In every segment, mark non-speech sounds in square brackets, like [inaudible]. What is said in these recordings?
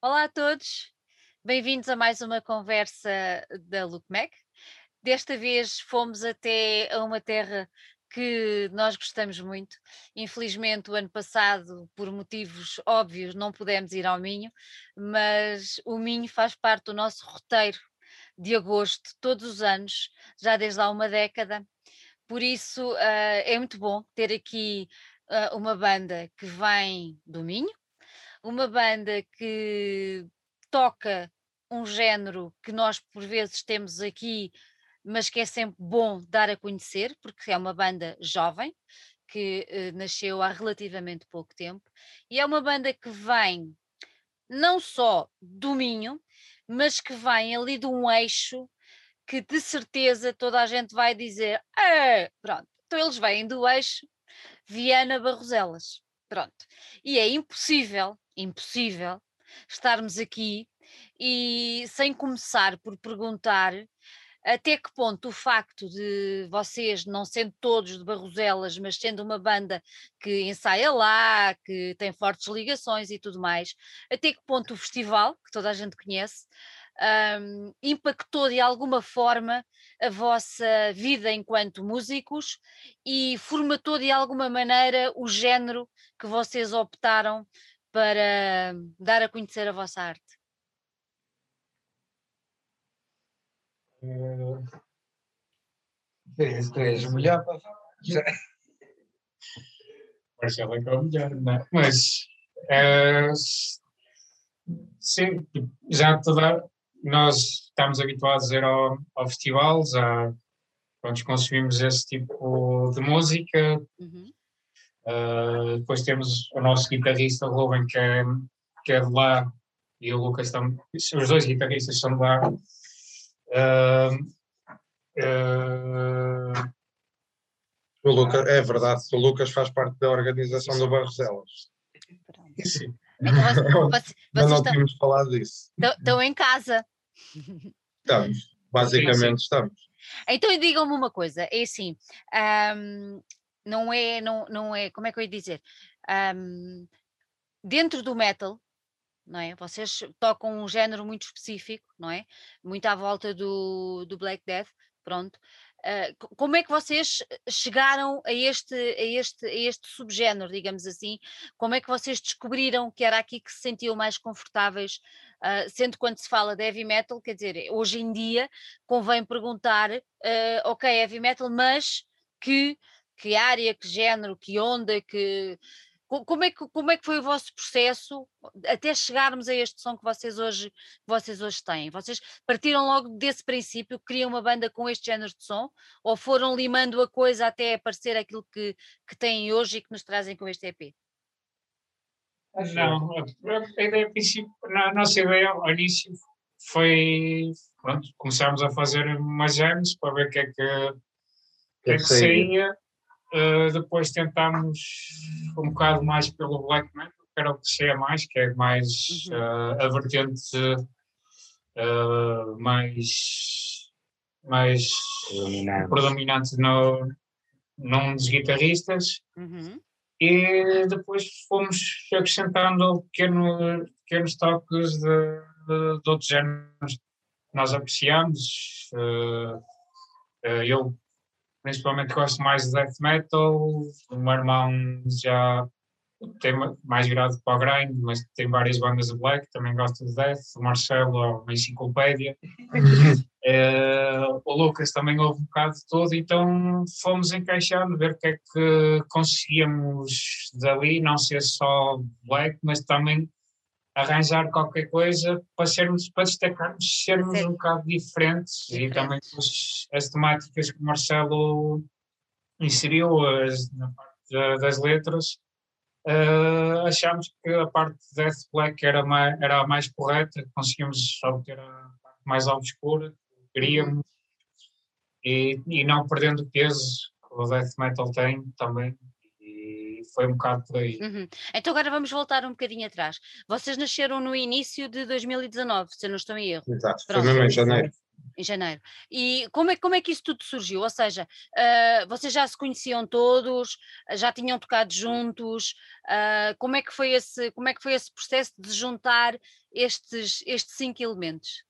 Olá a todos, bem-vindos a mais uma conversa da LookMac. Desta vez fomos até a uma terra que nós gostamos muito. Infelizmente, o ano passado, por motivos óbvios, não pudemos ir ao Minho, mas o Minho faz parte do nosso roteiro de agosto, todos os anos, já desde há uma década. Por isso, uh, é muito bom ter aqui uh, uma banda que vem do Minho, uma banda que toca um género que nós por vezes temos aqui, mas que é sempre bom dar a conhecer, porque é uma banda jovem, que eh, nasceu há relativamente pouco tempo, e é uma banda que vem não só do Minho, mas que vem ali de um eixo que de certeza toda a gente vai dizer, ah, pronto, então eles vêm do eixo Viana Barroselas. Pronto. E é impossível, impossível, estarmos aqui e sem começar por perguntar até que ponto o facto de vocês, não sendo todos de Barroselas, mas sendo uma banda que ensaia lá, que tem fortes ligações e tudo mais, até que ponto o festival, que toda a gente conhece, um, impactou de alguma forma a vossa vida enquanto músicos e formatou de alguma maneira o género que vocês optaram para dar a conhecer a vossa arte? Uh, tu és melhor para já. Marcelo é que é o melhor, não é? Mas uh, sim, já toda, nós estamos habituados a ir ao, ao festival, já pronto, consumimos esse tipo de música. Uhum. Uh, depois temos o nosso guitarrista Ruben, que é, que é de lá, e o Lucas também. Os dois guitarristas são de lá. Uh, uh, o Lucas, é verdade, o Lucas faz parte da organização do Barroselas. Sim. Então, vocês, vocês não tínhamos falado disso. Estão em casa. Estamos, basicamente estamos. Então digam-me uma coisa, é assim, um, não é, não, não é, como é que eu ia dizer? Um, dentro do metal, não é? Vocês tocam um género muito específico, não é? Muito à volta do, do Black Death, pronto. Uh, como é que vocês chegaram a este, a, este, a este subgénero, digamos assim? Como é que vocês descobriram que era aqui que se sentiam mais confortáveis? Uh, sendo quando se fala de heavy metal, quer dizer, hoje em dia convém perguntar, uh, ok, heavy metal, mas que, que área, que género, que onda, que como é, que, como é que foi o vosso processo até chegarmos a este som que vocês hoje, vocês hoje têm? Vocês partiram logo desse princípio, queriam uma banda com este género de som, ou foram limando a coisa até aparecer aquilo que, que têm hoje e que nos trazem com este EP? Não, a ideia, a princípio, a nossa ideia ao início foi, pronto, começámos a fazer umas jams para ver o que é que, que, é que saía Uh, depois tentámos um bocado mais pelo black metal, que era o que saía mais, que é mais uhum. uh, a vertente uh, mais, mais predominante, predominante no, num dos guitarristas. Uhum. E depois fomos acrescentando pequeno, pequenos toques de, de, de outros géneros que nós apreciamos. eu principalmente gosto mais de death metal, o meu irmão já tem mais virado para o grind, mas tem várias bandas de black, também gosta de death, o Marcelo, uma enciclopédia, é, [laughs] o Lucas também ouve um bocado de tudo, então fomos encaixando, ver o que é que conseguíamos dali, não ser só black, mas também arranjar qualquer coisa para sermos, para destacarmos, sermos Sim. um bocado diferentes e também as, as, temáticas que o Marcelo inseriu as, na parte das letras, uh, achámos que a parte de Death Black era, mais, era a mais correta, conseguimos obter a parte mais obscura que queríamos e, e não perdendo peso que o Death Metal tem também foi um bocado por aí. Uhum. Então agora vamos voltar um bocadinho atrás. Vocês nasceram no início de 2019, se eu não estou em erro. Exato, Pronto. foi mesmo em janeiro. Em janeiro. E como é, como é que isso tudo surgiu? Ou seja, uh, vocês já se conheciam todos, já tinham tocado juntos? Uh, como, é que foi esse, como é que foi esse processo de juntar estes, estes cinco elementos?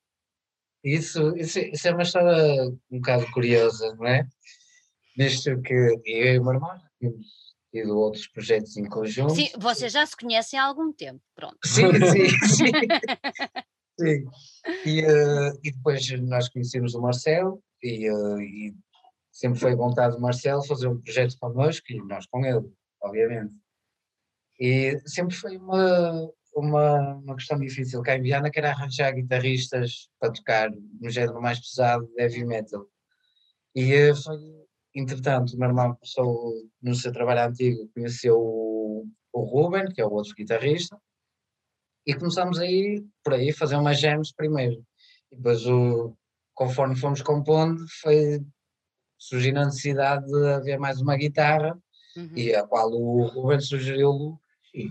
Isso, isso, isso é uma história um bocado curiosa, não é? Visto que eu e o meu irmão temos tido outros projetos em conjunto. Sim, vocês já se conhecem há algum tempo, pronto. Sim, sim, sim. [laughs] sim. E, uh, e depois nós conhecemos o Marcelo e, uh, e sempre foi vontade do Marcelo fazer um projeto connosco e nós com ele, obviamente. E sempre foi uma, uma, uma questão difícil cá em Viana, que era arranjar guitarristas para tocar no género mais pesado, heavy metal. E uh, foi Entretanto, o meu irmão começou no seu trabalho antigo, conheceu o, o Ruben, que é o outro guitarrista, e começamos aí, por aí, fazer umas jams primeiro. E depois, o, conforme fomos compondo, foi surgindo a necessidade de haver mais uma guitarra, uhum. e a qual o Ruben sugeriu e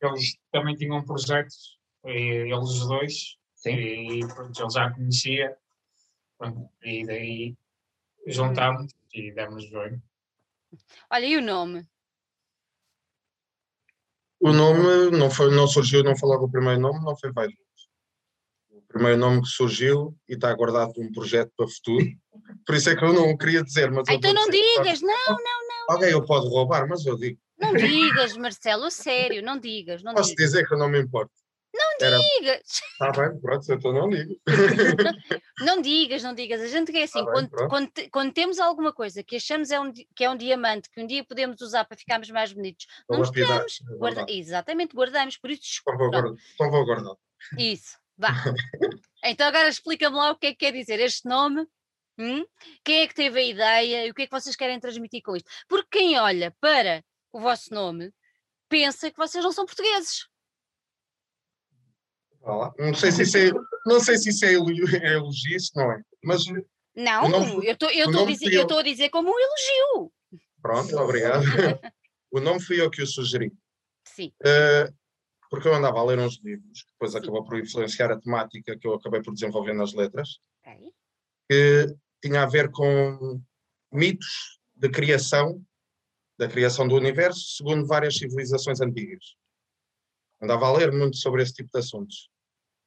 eles também tinham projetos, eles os dois, Sim. e pronto, ele já conhecia, pronto, e daí juntámos e demos jogo. Olha, e o nome? O nome não, foi, não surgiu, não logo o primeiro nome, não foi vários. O primeiro nome que surgiu e está guardado um projeto para o futuro. Por isso é que eu não queria dizer. Mas ah, então não digas, não, não, não. Alguém eu pode roubar, mas eu digo. Não digas, Marcelo, sério, não digas. Não Posso digas. dizer que eu não me importo. Não Era... digas! Está [laughs] bem, pronto, então não digo. [laughs] não digas, não digas. A gente quer assim, tá quando, quando, quando, temos alguma coisa que achamos é um, que é um diamante, que um dia podemos usar para ficarmos mais bonitos, não tiramos. É guarda... Exatamente, guardamos, por isso. Vou, guardar, então vou guardar. Isso, vá. [laughs] então agora explica-me lá o que é que quer dizer este nome. Hum? Quem é que teve a ideia e o que é que vocês querem transmitir com isto? Porque quem olha para o vosso nome pensa que vocês não são portugueses. Não sei se isso é, não sei se isso é elogio, é elogio não é. Mas não, nome, eu estou a dizer como um elogio. Pronto, obrigado. [laughs] o nome fui eu que o sugeri. Sim. Uh, porque eu andava a ler uns livros, que depois Sim. acabou por influenciar a temática que eu acabei por desenvolver nas letras, okay. que tinha a ver com mitos de criação, da criação do universo, segundo várias civilizações antigas. Andava a ler muito sobre esse tipo de assuntos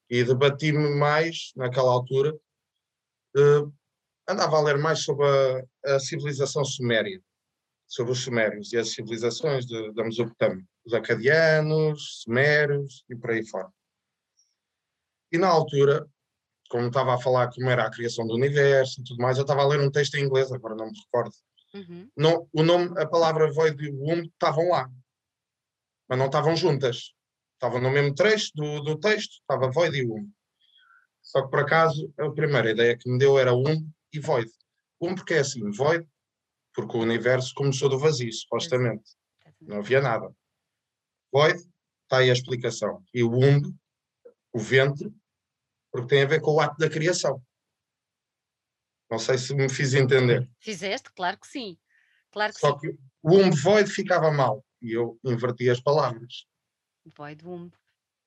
e debati-me mais naquela altura. Uh, andava a ler mais sobre a, a, civilização suméria, sobre os sumérios e as civilizações de, da Mesopotâmia, os acadianos, sumérios e por aí fora. E na altura, como estava a falar como era a criação do universo e tudo mais, eu estava a ler um texto em inglês, agora não me recordo. Uhum. Não, o nome, a palavra void e womb estavam lá, mas não estavam juntas. Estava no mesmo trecho do, do texto, estava void e um. Só que por acaso a primeira ideia que me deu era um e void. Um porque é assim, void, porque o universo começou do vazio, supostamente. Não havia nada. Void, está aí a explicação. E o womb, o ventre, porque tem a ver com o ato da criação. Não sei se me fiz entender. Fizeste, claro que sim. Claro que Só sim. que o womb void ficava mal. E eu inverti as palavras. Void Womb.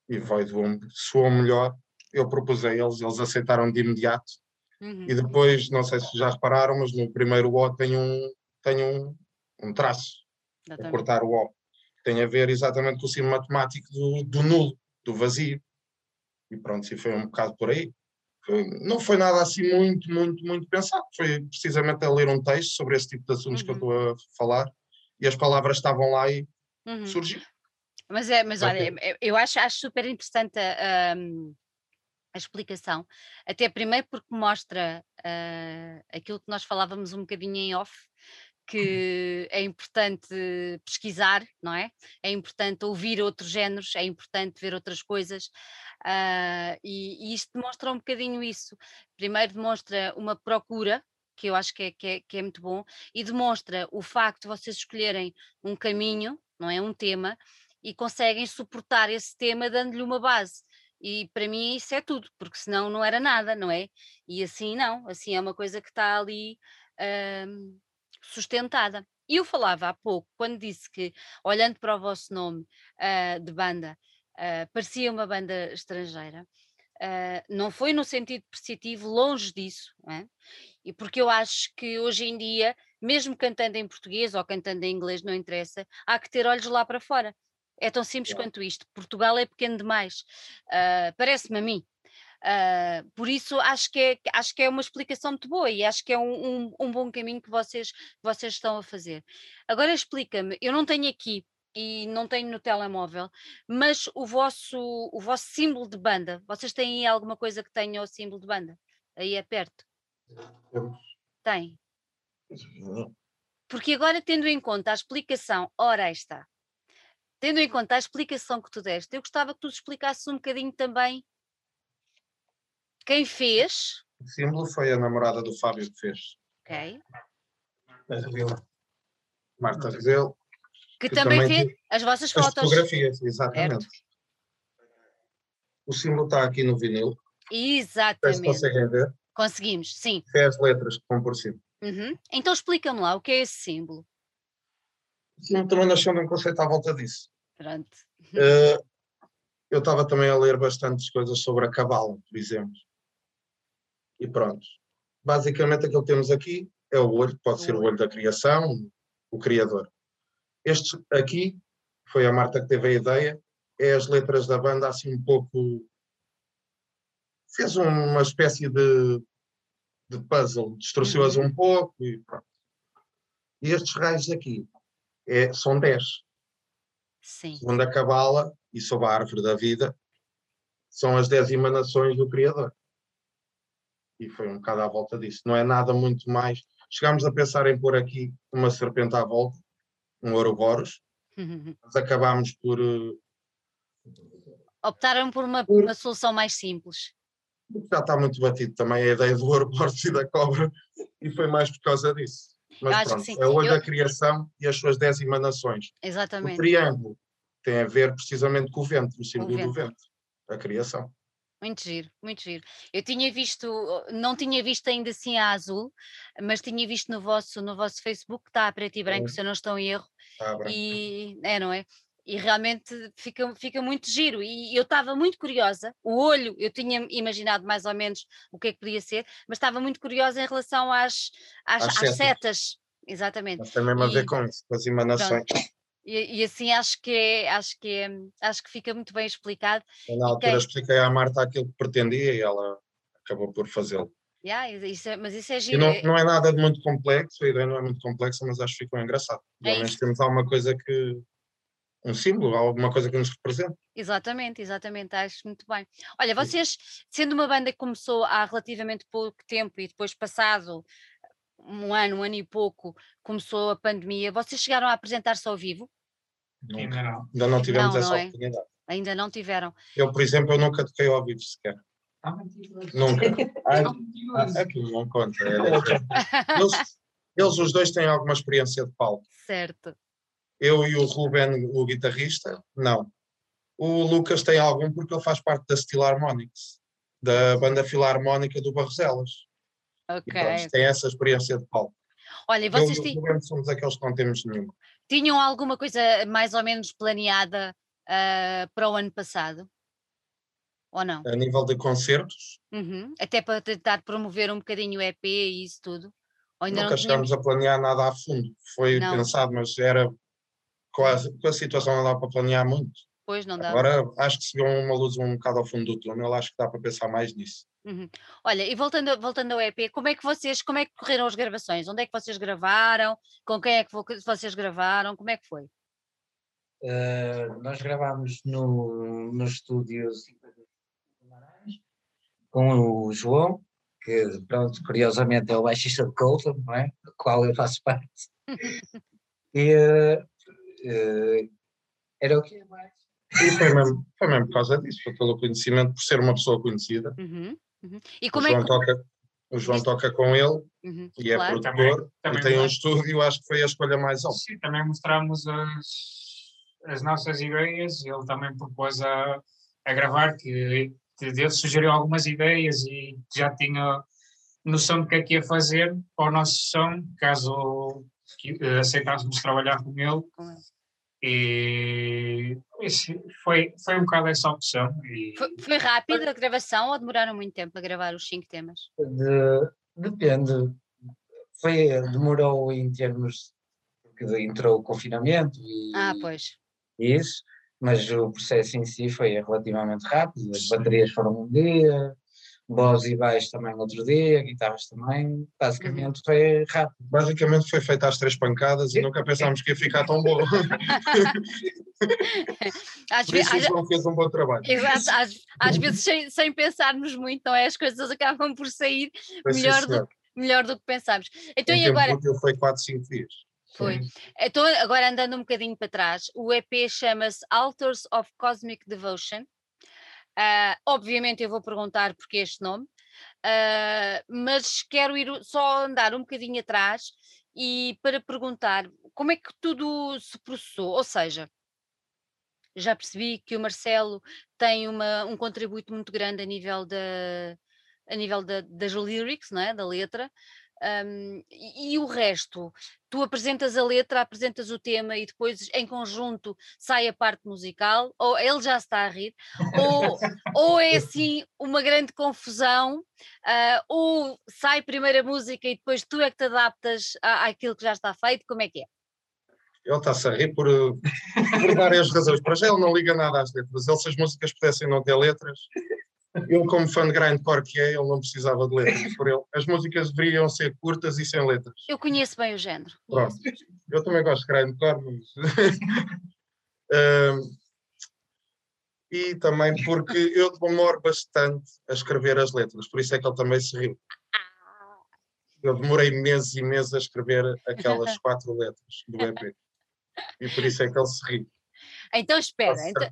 E Void Womb soou melhor. Eu propus a eles, eles aceitaram de imediato. Uhum. E depois, não sei se já repararam, mas no primeiro O tem um, tem um, um traço a cortar o O. Tem a ver exatamente com o símbolo matemático do, do nulo, do vazio. E pronto, se foi um bocado por aí. Não foi nada assim muito, muito, muito pensado. Foi precisamente a ler um texto sobre esse tipo de assuntos uhum. que eu estou a falar e as palavras estavam lá e uhum. surgiu. Mas, é, mas olha, eu acho, acho super interessante a, a, a explicação, até primeiro porque mostra uh, aquilo que nós falávamos um bocadinho em off, uhum. que é importante pesquisar, não é? É importante ouvir outros géneros, é importante ver outras coisas, uh, e, e, isto demonstra um bocadinho isso. Primeiro demonstra uma procura, que eu acho que é, que é, que é muito bom, e demonstra o facto de vocês escolherem um caminho, não é? Um tema, e conseguem suportar esse tema dando-lhe uma base. E para mim isso é tudo, porque senão não era nada, não é? E assim não, assim é uma coisa que está ali hum, sustentada. E eu falava há pouco, quando disse que, olhando para o vosso nome uh, de banda, uh, parecia uma banda estrangeira, Uh, não foi no sentido positivo, longe disso, é? e porque eu acho que hoje em dia, mesmo cantando em português ou cantando em inglês, não interessa, há que ter olhos lá para fora. É tão simples quanto isto. Portugal é pequeno demais, uh, parece-me a mim. Uh, por isso acho que, é, acho que é uma explicação muito boa e acho que é um, um, um bom caminho que vocês, que vocês estão a fazer. Agora explica-me, eu não tenho aqui e não tenho no telemóvel, mas o vosso, o vosso símbolo de banda, vocês têm aí alguma coisa que tenha o símbolo de banda? Aí é perto? Tem. Porque agora, tendo em conta a explicação, ora está, tendo em conta a explicação que tu deste, eu gostava que tu explicasses um bocadinho também quem fez. O símbolo foi a namorada do Fábio que fez. Ok. Marta Rebelo. Que, que também, também fez as vossas as fotos. fotografias, exatamente. Certo. O símbolo está aqui no vinil. Exatamente. Se conseguem ver. Conseguimos, sim. É as letras que estão por cima. Uhum. Então explica-me lá, o que é esse símbolo? O símbolo também nasceu num conceito à volta disso. Pronto. Uh, eu estava também a ler bastantes coisas sobre a cabala, por exemplo. E pronto. Basicamente aquilo que temos aqui é o olho, pode ser o olho da criação, o criador. Este aqui foi a Marta que teve a ideia, é as letras da banda assim um pouco. fez uma espécie de, de puzzle, distorceu-as um pouco e pronto. E estes raios aqui é, são 10. Sim. Segundo a Cabala e sob a árvore da vida, são as 10 emanações do Criador. E foi um bocado à volta disso. Não é nada muito mais. Chegámos a pensar em pôr aqui uma serpente à volta, um Ouroboros, [laughs] mas acabámos por. Uh, Optaram por uma, por uma solução mais simples. Já está muito batido também a ideia do Ouroboros e da cobra, e foi mais por causa disso. Mas pronto, é o Eu... da criação e as suas dez emanações. Exatamente. O triângulo tem a ver precisamente com o vento, o símbolo vento. do vento, a criação. Muito giro, muito giro. Eu tinha visto, não tinha visto ainda assim a azul, mas tinha visto no vosso, no vosso Facebook, está a preto e branco, é. se eu não estou em erro. Tá e é, não é? E realmente fica, fica muito giro. E eu estava muito curiosa. O olho, eu tinha imaginado mais ou menos o que é que podia ser, mas estava muito curiosa em relação às, às, às, às setas. Exatamente. Mas tem mesmo a ver com isso, com as emanações. E, e, assim acho que é, acho que é, acho que fica muito bem explicado. Eu, na altura quem... expliquei à Marta aquilo que pretendia e ela acabou por fazê-lo. Yeah, isso é, mas isso é giro. Não, não é nada de muito complexo, a ideia não é muito complexa, mas acho que ficou engraçado. Pelo menos temos alguma coisa que. Um símbolo, alguma coisa que nos representa. Exatamente, exatamente, acho muito bem. Olha, vocês, sendo uma banda que começou há relativamente pouco tempo e depois passado um ano, um ano e pouco, começou a pandemia, vocês chegaram a apresentar-se ao vivo? Ainda não. Ainda não tivemos não, essa não é? oportunidade. Ainda não tiveram. Eu, por exemplo, eu nunca toquei ao vivo sequer. Ah, nunca. [laughs] Ai, aquilo não conta. É [laughs] eles, eles, os dois têm alguma experiência de palco. Certo. Eu e o Ruben, o guitarrista, não. O Lucas tem algum porque ele faz parte da Steel Harmonics, da banda filarmónica do Barroselas. Ok. E pronto, tem essa experiência de palco. Olha, vocês eu, somos aqueles que não temos nenhum. Tinham alguma coisa mais ou menos planeada uh, para o ano passado? Ou não? A nível de concertos? Uhum. Até para tentar promover um bocadinho o EP e isso tudo? Ou ainda Nunca não chegámos a planear nada a fundo. Foi não. pensado, mas era com a, com a situação não dá para planear muito. Pois não dá. Agora acho que se viu uma luz um bocado ao fundo do túnel, acho que dá para pensar mais nisso. Uhum. Olha, e voltando, voltando ao EP, como é que vocês, como é que correram as gravações? Onde é que vocês gravaram? Com quem é que vocês gravaram? Como é que foi? Uh, nós gravámos no, no estúdio com o João, que pronto, curiosamente é o baixista de Colton, não é? Do qual eu faço parte. [laughs] e uh, uh, era o que mais? E foi mesmo, foi mesmo por causa disso, foi pelo conhecimento, por ser uma pessoa conhecida. Uhum. Uhum. E como o João, é que... toca, o João toca com ele uhum, e é claro. produtor também, também e tem um estúdio, acho que foi a escolha mais óbvia. Sim, também mostramos as, as nossas ideias, ele também propôs a, a gravar, que ele sugeriu algumas ideias e já tinha noção do que é que ia fazer para o nosso som, caso aceitássemos trabalhar com ele. E isso, foi, foi um bocado essa opção. E... Foi, foi rápido a gravação ou demoraram muito tempo a gravar os cinco temas? De, depende. Foi, demorou em termos porque entrou o confinamento e ah, pois. isso, mas o processo em si foi relativamente rápido, as baterias foram um dia, voz e baixo também outro dia, guitarras também, basicamente uhum. foi rápido. Basicamente foi feita às três pancadas e nunca pensámos que ia ficar tão bom. [laughs] às Por isso às, não fez um bom trabalho. Exato, às, às vezes sem, sem pensarmos muito, não é? As coisas acabam por sair melhor do, melhor do que pensámos. Então, e agora? Foi 4, 5 dias. Foi. Então, agora andando um bocadinho para trás, o EP chama-se Altars of Cosmic Devotion. Uh, obviamente eu vou perguntar porque este nome, uh, mas quero ir só andar um bocadinho atrás e para perguntar como é que tudo se processou, ou seja, já percebi que o Marcelo tem uma, um contributo muito grande a nível da, a nível da, das lyrics, não é? da letra, um, e, e, o resto, tu apresentas a letra, apresentas o tema e depois em conjunto sai a parte musical, ou ele já está a rir, ou, ou é assim uma grande confusão, uh, ou sai primeiro a música e depois tu é que te adaptas à, àquilo que já está feito, como é que é? Ele está-se a rir por, por várias razões. Para já ele não liga nada às letras. Ele, se as músicas pudessem não ter letras, eu, como fã de grindcore que é, ele não precisava de letras por ele. As músicas deveriam ser curtas e sem letras. Eu conheço bem o género. Pronto. Eu também gosto de grindcore, mas... [laughs] um, e também porque eu demoro bastante a escrever as letras, por isso é que ele também se riu. Eu demorei meses e meses a escrever aquelas [laughs] quatro letras do EP. E por isso é que ele se riu. Então espera, então,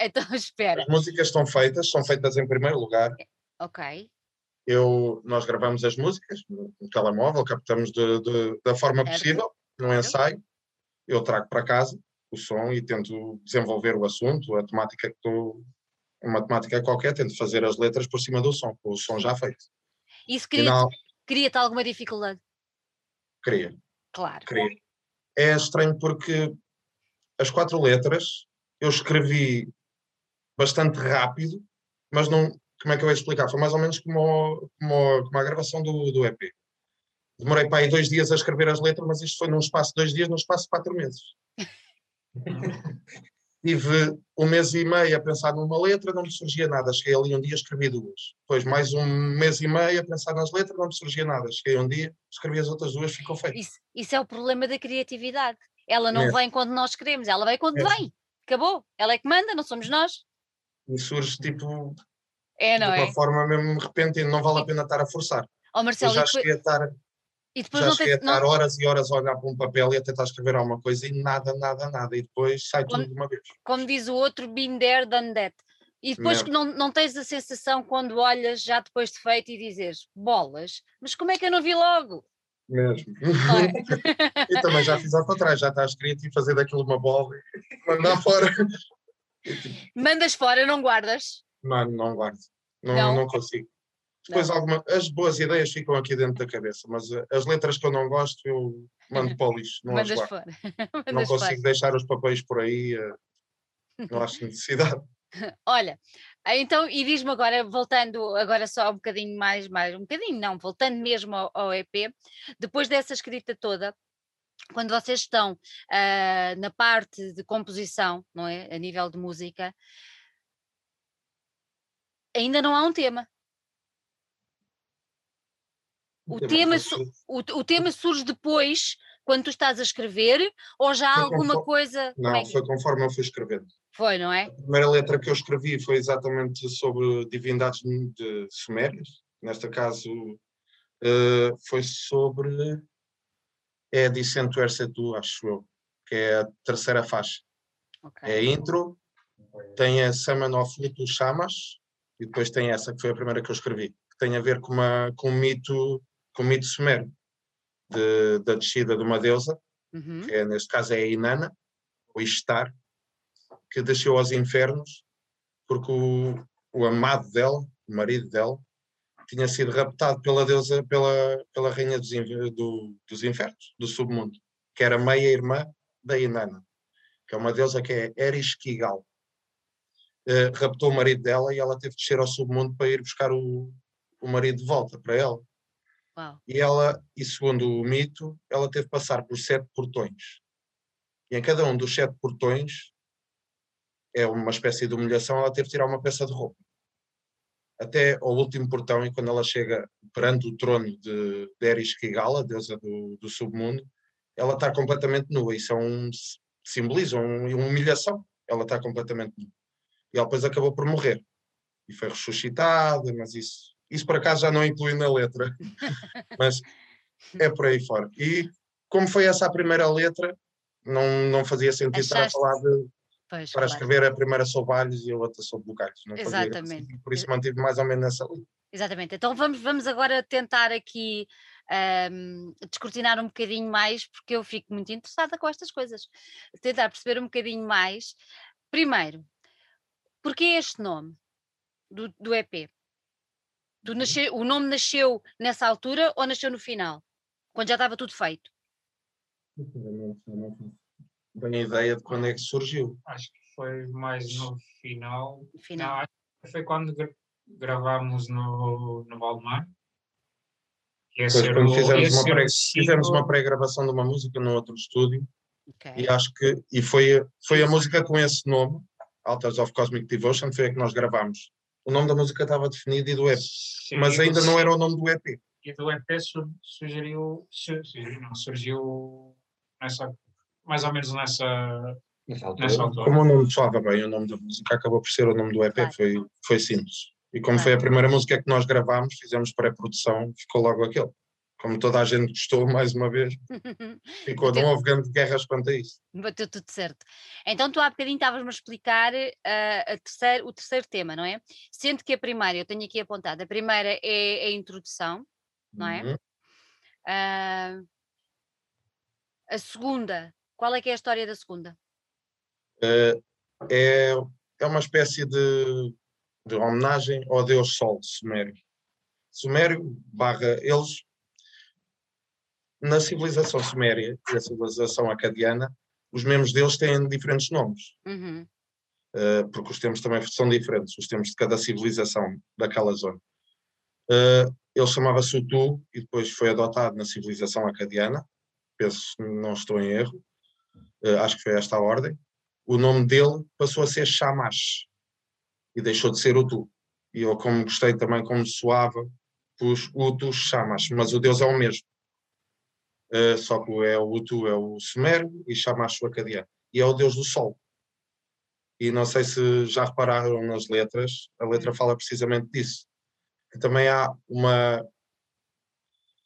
então, [laughs] espera. As músicas estão feitas, são feitas em primeiro lugar. Ok. Eu, nós gravamos as músicas no, no telemóvel, captamos de, de, da forma certo. possível, no ensaio. Eu trago para casa o som e tento desenvolver o assunto, a temática que estou. Uma temática qualquer, tento fazer as letras por cima do som, com o som já feito. Isso cria-te cria alguma dificuldade? Cria. Claro. Cria. É estranho porque as quatro letras eu escrevi bastante rápido, mas não. Como é que eu ia explicar? Foi mais ou menos como, como, como a gravação do, do EP. Demorei para aí dois dias a escrever as letras, mas isto foi num espaço de dois dias, num espaço de quatro meses. [laughs] Tive um mês e meio a pensar numa letra, não me surgia nada. Cheguei ali um dia, escrevi duas. Depois mais um mês e meio a pensar nas letras, não me surgia nada. Cheguei um dia, escrevi as outras duas, ficou feito. Isso, isso é o problema da criatividade. Ela não é. vem quando nós queremos, ela vem quando é. vem. Acabou. Ela é que manda, não somos nós. E surge tipo. É, não de uma é? forma mesmo repentina, não vale a pena estar a forçar. Oh, Marcelo, eu já cheguei a estar. E depois já não cheguei a estar não... horas e horas a olhar para um papel e a tentar escrever alguma coisa e nada, nada, nada. E depois sai como, tudo de uma vez. Como diz o outro, been there, done that. E depois que não, não tens a sensação quando olhas já depois de feito e dizes bolas, mas como é que eu não vi logo? Mesmo. É? [laughs] e também já fiz ao contrário, já estás escrito e fazer daquilo uma bola e mandar [laughs] fora. Mandas fora, não guardas? Não, não guardo. Não, não. não consigo. Depois não. Alguma, as boas ideias ficam aqui dentro da cabeça, mas eh, as letras que eu não gosto eu mando para o lixo. Não Mandas as fora. [laughs] não consigo fora. deixar os papéis por aí, eh, não acho necessidade. Olha, então, e diz-me agora, voltando agora só um bocadinho mais, mais um bocadinho, não, voltando mesmo ao, ao EP, depois dessa escrita toda, quando vocês estão uh, na parte de composição, não é? A nível de música, ainda não há um tema. O, tema, o, o tema surge depois, quando tu estás a escrever, ou já há alguma conforme, coisa. Não, é foi conforme eu fui escrevendo. Foi, não é? A primeira letra que eu escrevi foi exatamente sobre divindades de sumérias. Neste caso, uh, foi sobre. É de Ercetu, acho eu, que é a terceira faixa. Okay. É a intro, tem a Summon of Little Chamas, e depois tem essa, que foi a primeira que eu escrevi, que tem a ver com, uma, com um mito, com um mito sumério, de, da descida de uma deusa, uhum. que é, neste caso é a Inanna, ou Ishtar, que desceu aos infernos porque o, o amado dela, o marido dela, tinha sido raptado pela deusa, pela, pela rainha dos, do, dos infernos, do submundo, que era meia-irmã da Inanna. que é uma deusa que é Eris Kigal. Uh, raptou o marido dela e ela teve que descer ao submundo para ir buscar o, o marido de volta para ela. Uau. E ela, e segundo o mito, ela teve que passar por sete portões. E em cada um dos sete portões é uma espécie de humilhação, ela teve que tirar uma peça de roupa. Até ao último portão, e quando ela chega perante o trono de, de Eris Kigala, deusa do, do submundo, ela está completamente nua. Isso é um, simboliza um, uma humilhação. Ela está completamente nua. E ela depois acabou por morrer. E foi ressuscitada, mas isso, isso por acaso já não inclui na letra. [laughs] mas é por aí fora. E como foi essa a primeira letra, não, não fazia sentido Achaste... estar a falar de. Pois, para claro. escrever a primeira sobre alhos e a outra sobre bocalhos. Não Exatamente. Fazia, por isso mantive mais ou menos nessa linha. Exatamente. Então vamos, vamos agora tentar aqui um, descortinar um bocadinho mais, porque eu fico muito interessada com estas coisas. Tentar perceber um bocadinho mais. Primeiro, porquê este nome do, do EP? Do uhum. nascer, o nome nasceu nessa altura ou nasceu no final? Quando já estava tudo feito? Bem a ideia de quando é que surgiu. Acho que foi mais no final. final. Não, acho que foi quando gravámos no, no Valdemar. Pois, quando o, fizemos, uma pré, fizemos uma pré-gravação de uma música no outro estúdio okay. e acho que e foi, foi a música com esse nome, Altars of Cosmic Devotion, foi a que nós gravámos. O nome da música estava definido e do EP, Sim, mas ainda não era o nome do EP. E do EP surgiu, surgiu, não, surgiu nessa, mais ou menos nessa, nessa altura. Nessa altura. Como o nome soava bem, o nome da música acabou por ser o nome do EP, foi, foi simples. E como foi a primeira música que nós gravámos, fizemos pré-produção, ficou logo aquele. Como toda a gente gostou, [laughs] mais uma vez, ficou, não houve grande guerras quanto a isso. Bateu tudo certo. Então tu há bocadinho estavas-me a explicar uh, a terceiro, o terceiro tema, não é? Sendo que a primeira, eu tenho aqui apontado, a primeira é a introdução, não é? Uhum. Uh, a segunda, qual é que é a história da segunda? Uh, é, é uma espécie de de homenagem ao deus Sol Sumério. Sumério barra eles na civilização suméria e a civilização acadiana, os mesmos deuses têm diferentes nomes. Uhum. Uh, porque os termos também são diferentes, os termos de cada civilização daquela zona. Uh, ele chamava-se Utu e depois foi adotado na civilização acadiana, penso não estou em erro, acho que foi esta a ordem. O nome dele passou a ser Shamash, e deixou de ser o tu. E eu, como gostei também como soava, pus o tu chamas, mas o Deus é o mesmo. Uh, só que é o Utu é o Sumério e Shamash o acadiano. E é o Deus do Sol. E não sei se já repararam nas letras, a letra fala precisamente disso. Que também há uma.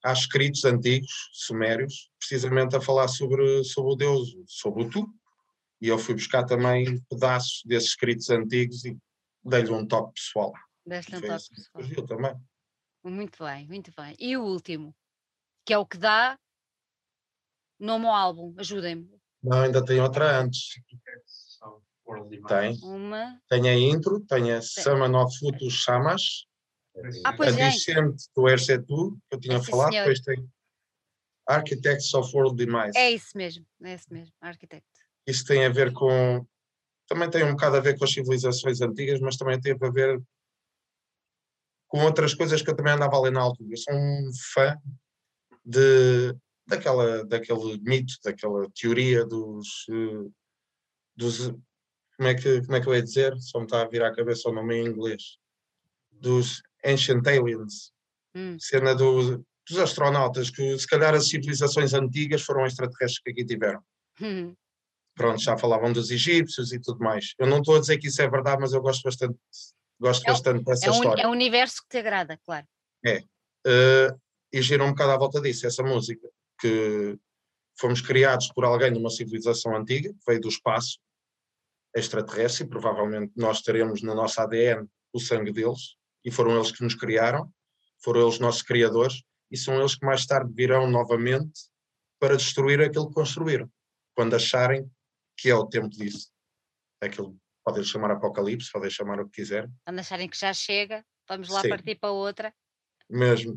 Há escritos antigos, sumérios, precisamente a falar sobre, sobre o Deus, sobre o Tu. E eu fui buscar também pedaços desses escritos antigos e dei-lhe um toque pessoal. Deste um toque assim pessoal. também. Muito bem, muito bem. E o último, que é o que dá nome ao álbum, ajudem-me. Não, ainda tem outra antes. Tem. Uma. Tem a intro, tem a Sama no Futu Chamas. Ah, pois a é. Discent do Ercetu, que eu tinha falado, depois tem Architects of World Demise. É isso mesmo, é isso mesmo, Architect. Isso tem a ver com também tem um bocado a ver com as civilizações antigas, mas também teve a ver com outras coisas que eu também andava a ler na altura. Eu sou um fã de, daquela, daquele mito, daquela teoria dos, dos como é, que, como é que eu ia dizer? Só me está a vir à cabeça o nome em inglês. Dos Ancient Aliens. Hum. Cena do, dos astronautas, que se calhar as civilizações antigas foram extraterrestres que aqui tiveram. Hum pronto, já falavam dos egípcios e tudo mais. Eu não estou a dizer que isso é verdade, mas eu gosto bastante, gosto é, bastante dessa é um, história. É um universo que te agrada, claro. É. Uh, e gira um bocado à volta disso, essa música, que fomos criados por alguém de uma civilização antiga, que veio do espaço extraterrestre, e provavelmente nós teremos no nosso ADN o sangue deles, e foram eles que nos criaram, foram eles nossos criadores, e são eles que mais tarde virão novamente para destruir aquilo que construíram, quando acharem que é o tempo disso. Aquilo podem chamar apocalipse, podem chamar o que quiser. Quando acharem que já chega, vamos lá Sim. partir para outra. Mesmo,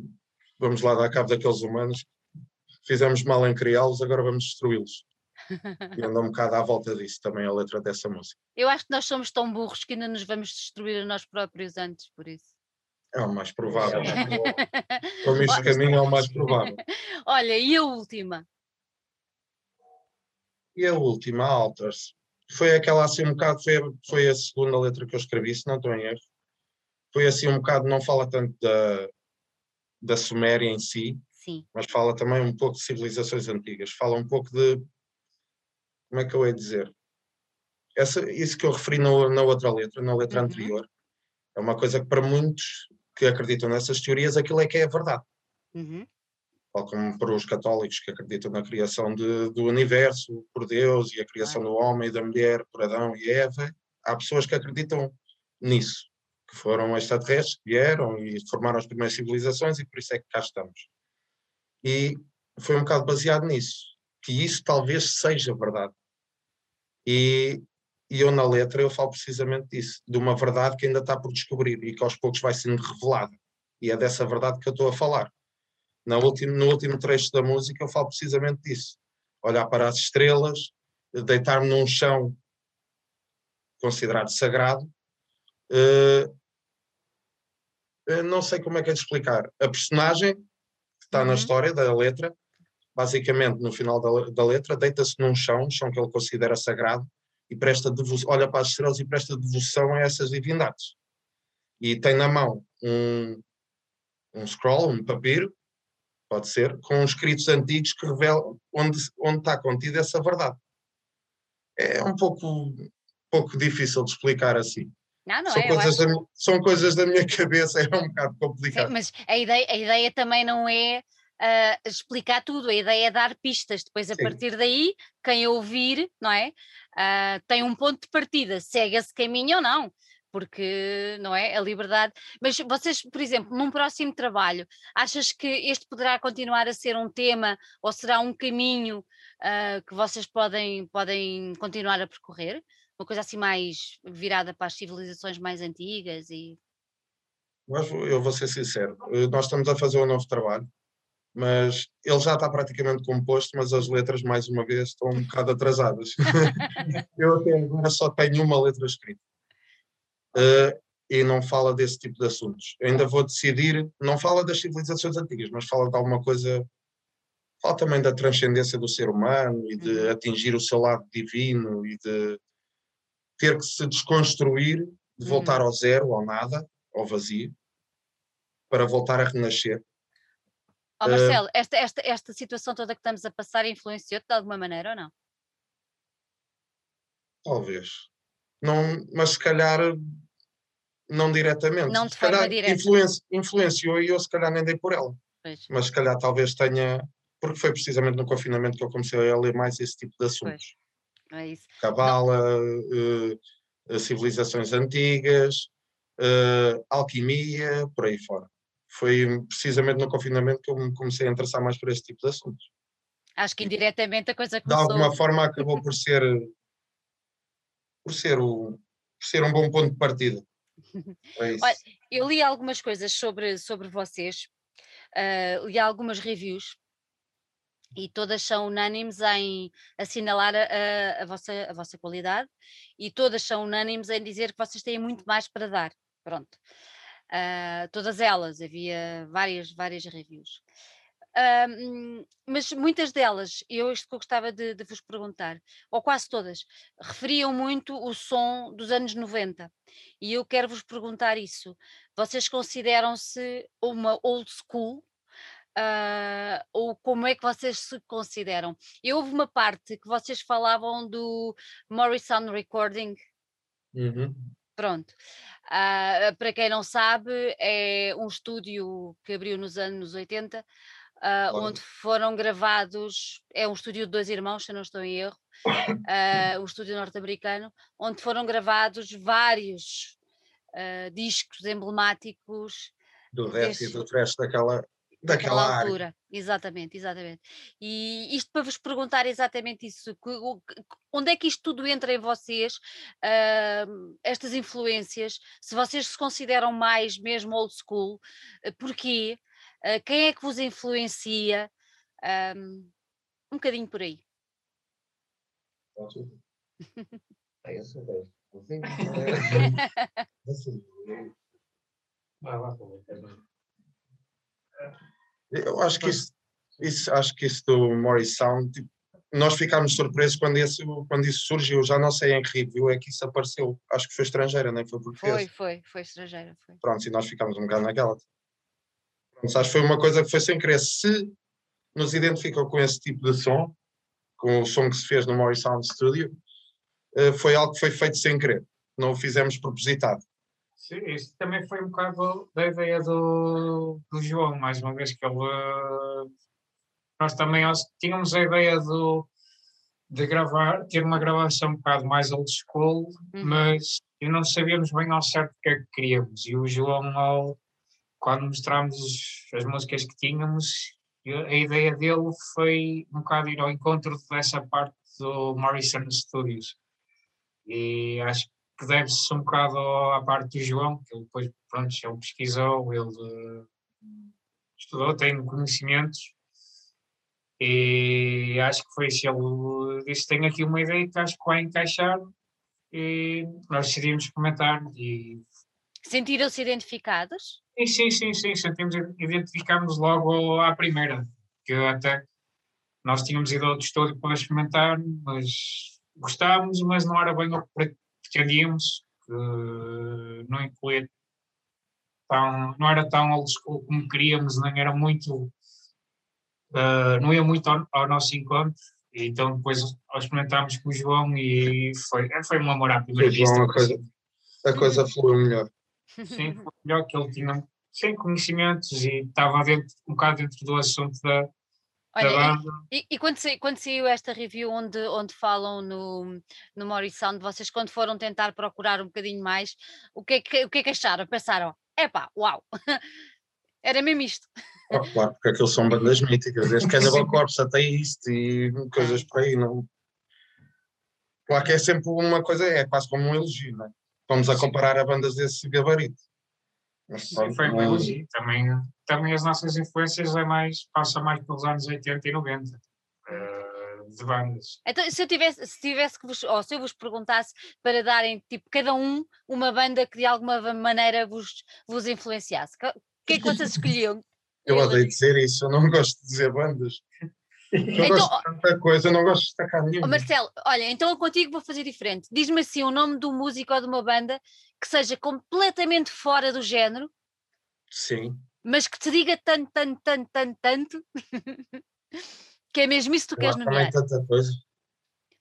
vamos lá dar cabo daqueles humanos. Fizemos mal em criá-los, agora vamos destruí-los. [laughs] e anda um bocado à volta disso também a letra dessa música. Eu acho que nós somos tão burros que ainda nos vamos destruir a nós próprios antes, por isso. É o mais provável. [laughs] Como este caminho é o mais provável. [laughs] Olha, e a última? E a última, Alters. Foi aquela assim um bocado, foi, foi a segunda letra que eu escrevi, se não estou em erro. Foi assim um bocado, não fala tanto da, da Suméria em si, Sim. mas fala também um pouco de civilizações antigas. Fala um pouco de. Como é que eu ia dizer? Essa, isso que eu referi no, na outra letra, na letra uhum. anterior, é uma coisa que para muitos que acreditam nessas teorias, aquilo é que é a verdade. Uhum. Tal como para os católicos que acreditam na criação de, do universo por Deus e a criação do homem e da mulher por Adão e Eva, há pessoas que acreditam nisso, que foram extraterrestres, que vieram e formaram as primeiras civilizações e por isso é que cá estamos. E foi um bocado baseado nisso, que isso talvez seja verdade. E e eu na letra eu falo precisamente disso, de uma verdade que ainda está por descobrir e que aos poucos vai sendo revelada. E é dessa verdade que eu estou a falar. No último, no último trecho da música eu falo precisamente disso. Olhar para as estrelas, deitar-me num chão considerado sagrado. Uh, não sei como é que é de explicar. A personagem que está uhum. na história da letra, basicamente no final da, da letra, deita-se num chão, um chão que ele considera sagrado, e presta devoção, olha para as estrelas e presta devoção a essas divindades. E tem na mão um, um scroll, um papiro, pode ser, com escritos antigos que revelam onde, onde está contida essa verdade. É um pouco, pouco difícil de explicar assim. Não, não são, é, coisas acho... da, são coisas da minha [laughs] cabeça, é um bocado complicado. Sim, mas a ideia, a ideia também não é uh, explicar tudo, a ideia é dar pistas, depois a Sim. partir daí, quem ouvir, não é? Uh, tem um ponto de partida, segue esse caminho ou não, porque não é a liberdade. Mas vocês, por exemplo, num próximo trabalho, achas que este poderá continuar a ser um tema ou será um caminho uh, que vocês podem, podem continuar a percorrer? Uma coisa assim mais virada para as civilizações mais antigas e mas eu vou ser sincero, eh, nós estamos a fazer um novo trabalho mas ele já está praticamente composto, mas as letras, mais uma vez, estão um bocado atrasadas. [laughs] eu até agora só tenho uma letra escrita. Uh, e não fala desse tipo de assuntos. Eu ainda vou decidir, não fala das civilizações antigas, mas fala de alguma coisa, fala também da transcendência do ser humano e de uhum. atingir o seu lado divino e de ter que se desconstruir, de voltar uhum. ao zero, ao nada, ao vazio, para voltar a renascer Oh, Marcelo, uh, esta, esta, esta situação toda que estamos a passar influenciou-te de alguma maneira ou não? Talvez. Não, mas se calhar não diretamente. Não de se forma calhar direta. Influenci, influenciou e eu se calhar nem dei por ela. Pois. Mas se calhar talvez tenha, porque foi precisamente no confinamento que eu comecei a ler mais esse tipo de assuntos. Pois. É isso. Cabala, uh, civilizações antigas, uh, alquimia, por aí fora foi precisamente no confinamento que eu me comecei a interessar mais por este tipo de assuntos. Acho que indiretamente a coisa começou... De alguma forma acabou por ser por ser, o, por ser um bom ponto de partida. É [laughs] Olha, eu li algumas coisas sobre, sobre vocês, uh, li algumas reviews e todas são unânimes em assinalar a, a, a, vossa, a vossa qualidade e todas são unânimes em dizer que vocês têm muito mais para dar. Pronto. Uh, todas elas, havia várias, várias reviews. Uh, mas muitas delas, eu isto que eu gostava de, de, vos perguntar, ou quase todas, referiam muito o som dos anos 90. E eu quero vos perguntar isso. Vocês consideram-se uma old school? Uh, ou como é que vocês se consideram? Eu houve uma parte que vocês falavam do Morrison Recording. Uhum. Pronto. Uh, para quem não sabe, é um estúdio que abriu nos anos 80, uh, ah, onde foram gravados, é um estúdio de dois irmãos, se não estou em erro, uh, um estúdio norte-americano, onde foram gravados vários discos emblemáticos. Do resto e do resto daquela, daquela altura. Área. Exatamente, exatamente. E isto para vos perguntar exatamente isso, onde é que isto tudo entra em vocês, uh, estas influências, se vocês se consideram mais mesmo old school, uh, porquê? Uh, quem é que vos influencia? Um, um bocadinho por aí. [laughs] [laughs] É [laughs] isso, é. Eu acho que isso, isso, acho que isso do Morris Sound, tipo, nós ficámos surpresos quando, esse, quando isso surgiu. Já não sei em que review é que isso apareceu. Acho que foi estrangeira, nem foi portuguesa. Foi, foi, foi estrangeira. Foi. Pronto, e nós ficámos um bocado naquela. Pronto, acho que foi uma coisa que foi sem querer. Se nos identificam com esse tipo de som, com o som que se fez no Morris Sound Studio, eh, foi algo que foi feito sem querer. Não o fizemos propositado. Sim, isso também foi um bocado da ideia do, do João, mais uma vez que ele. Nós também tínhamos a ideia do, de gravar, ter uma gravação um bocado mais old school, uhum. mas não sabíamos bem ao certo o que é que queríamos. E o João, ao, quando mostramos as músicas que tínhamos, a ideia dele foi um bocado ir ao encontro dessa parte do Morrison Studios. E acho que deve-se um bocado à parte do João, que ele depois, pronto, ele pesquisou, ele uh, estudou, tem conhecimentos, e acho que foi isso. Ele disse: Tenho aqui uma ideia que acho que vai encaixar, e nós decidimos comentar. E... Sentiram-se identificados? Sim, sim, sim, sim, sentimos, identificámos logo à primeira, que até nós tínhamos ido ao estúdio para experimentar, mas gostávamos, mas não era bem o que pretendíamos, que não incluía tão, não era tão old school como queríamos, nem era muito, uh, não ia muito ao, ao, nosso encontro, e então depois experimentámos com o João e foi, foi um amor à primeira vista. A coisa, a coisa fluiu melhor. Sim, foi melhor que ele tinha sem conhecimentos e estava dentro, um bocado dentro do assunto da, Olha, e, e, quando, quando saiu esta review onde, onde falam no, no Morris Sound, vocês quando foram tentar procurar um bocadinho mais, o que é que, o que, é que acharam? Pensaram, epá, uau, [laughs] era mesmo isto. Oh, claro, porque aquilo são bandas míticas, desde Cannibal [laughs] Corpse até isto e coisas por aí, não... Claro que é sempre uma coisa, é quase como um elogio, não é? Vamos a comparar a bandas desse gabarito. Sim, foi um elogio. Também, também as nossas influências é mais, passa mais pelos anos 80 e 90. Uh, eh, de bandas. Então, se eu tivesse, se tivesse que vos, ou se eu vos perguntasse para darem, tipo, cada um uma banda que de alguma maneira vos, vos influenciasse, o que é que vocês escolhiam? [laughs] Eu odeio dizer isso, eu não gosto de dizer bandas. Eu então, gosto de tanta coisa, não gosto de destacar nenhuma. Marcelo, olha, então contigo vou fazer diferente. Diz-me assim o nome do músico ou de uma banda que seja completamente fora do género. Sim. Mas que te diga tanto, tanto, tanto, tanto, tanto. [laughs] que é mesmo isso que tu queres nomear. tanta coisa.